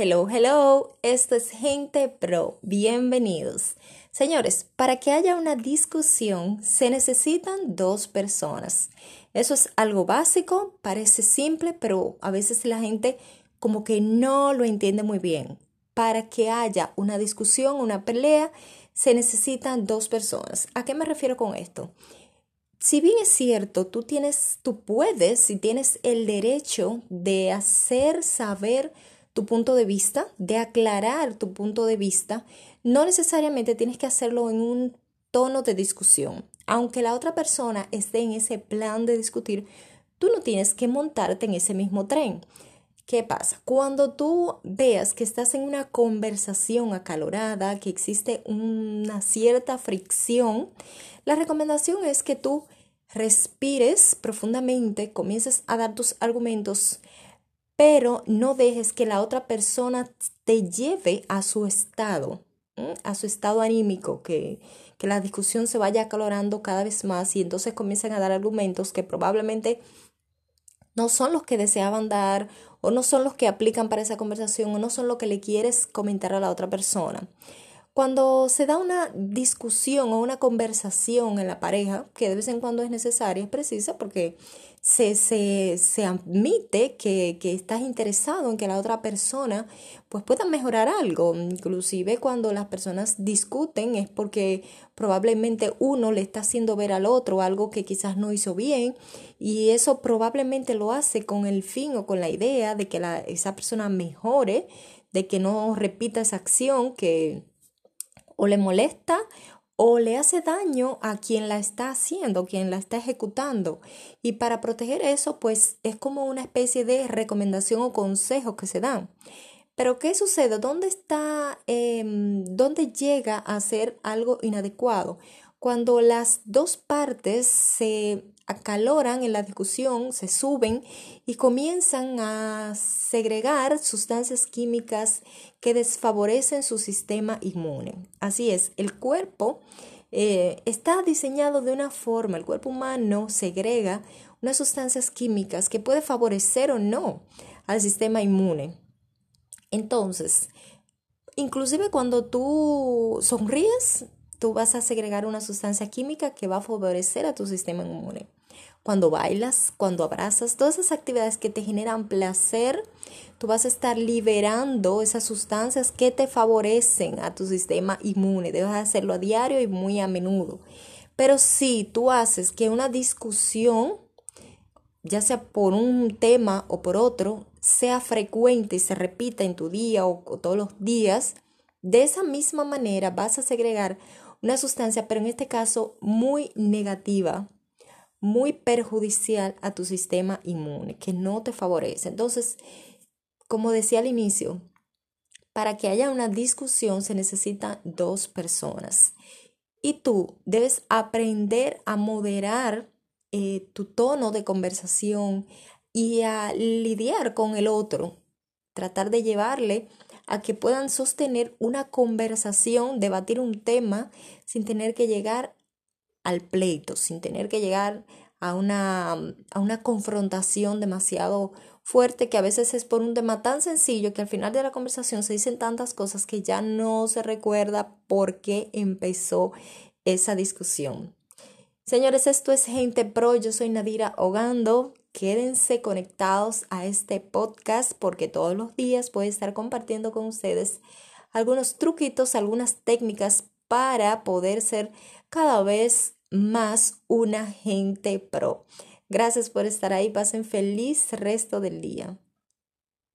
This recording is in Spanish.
Hello, hello, esto es Gente Pro, bienvenidos. Señores, para que haya una discusión se necesitan dos personas. Eso es algo básico, parece simple, pero a veces la gente como que no lo entiende muy bien. Para que haya una discusión, una pelea, se necesitan dos personas. ¿A qué me refiero con esto? Si bien es cierto, tú tienes, tú puedes y tienes el derecho de hacer saber tu punto de vista, de aclarar tu punto de vista, no necesariamente tienes que hacerlo en un tono de discusión. Aunque la otra persona esté en ese plan de discutir, tú no tienes que montarte en ese mismo tren. ¿Qué pasa? Cuando tú veas que estás en una conversación acalorada, que existe una cierta fricción, la recomendación es que tú respires profundamente, comiences a dar tus argumentos pero no dejes que la otra persona te lleve a su estado, a su estado anímico, que, que la discusión se vaya acalorando cada vez más y entonces comienzan a dar argumentos que probablemente no son los que deseaban dar o no son los que aplican para esa conversación o no son lo que le quieres comentar a la otra persona. Cuando se da una discusión o una conversación en la pareja, que de vez en cuando es necesaria, es precisa porque se, se, admite que, que, estás interesado en que la otra persona pues pueda mejorar algo. Inclusive cuando las personas discuten es porque probablemente uno le está haciendo ver al otro algo que quizás no hizo bien y eso probablemente lo hace con el fin o con la idea de que esa persona mejore, de que no repita esa acción que o le molesta o le hace daño a quien la está haciendo, quien la está ejecutando. Y para proteger eso, pues es como una especie de recomendación o consejo que se dan. Pero ¿qué sucede? ¿Dónde está, em, dónde llega a ser algo inadecuado? Cuando las dos partes se acaloran en la discusión, se suben y comienzan a segregar sustancias químicas que desfavorecen su sistema inmune. Así es, el cuerpo eh, está diseñado de una forma, el cuerpo humano segrega unas sustancias químicas que puede favorecer o no al sistema inmune. Entonces, inclusive cuando tú sonríes, tú vas a segregar una sustancia química que va a favorecer a tu sistema inmune cuando bailas, cuando abrazas, todas esas actividades que te generan placer, tú vas a estar liberando esas sustancias que te favorecen a tu sistema inmune. Debes hacerlo a diario y muy a menudo. Pero si tú haces que una discusión, ya sea por un tema o por otro, sea frecuente y se repita en tu día o, o todos los días, de esa misma manera vas a segregar una sustancia, pero en este caso muy negativa, muy perjudicial a tu sistema inmune, que no te favorece. Entonces, como decía al inicio, para que haya una discusión se necesitan dos personas. Y tú debes aprender a moderar eh, tu tono de conversación y a lidiar con el otro. Tratar de llevarle a que puedan sostener una conversación, debatir un tema sin tener que llegar al pleito, sin tener que llegar a una, a una confrontación demasiado fuerte que a veces es por un tema tan sencillo que al final de la conversación se dicen tantas cosas que ya no se recuerda por qué empezó esa discusión. Señores, esto es Gente Pro, yo soy Nadira Hogando. Quédense conectados a este podcast porque todos los días voy a estar compartiendo con ustedes algunos truquitos, algunas técnicas para poder ser cada vez más una gente pro. Gracias por estar ahí. Pasen feliz resto del día.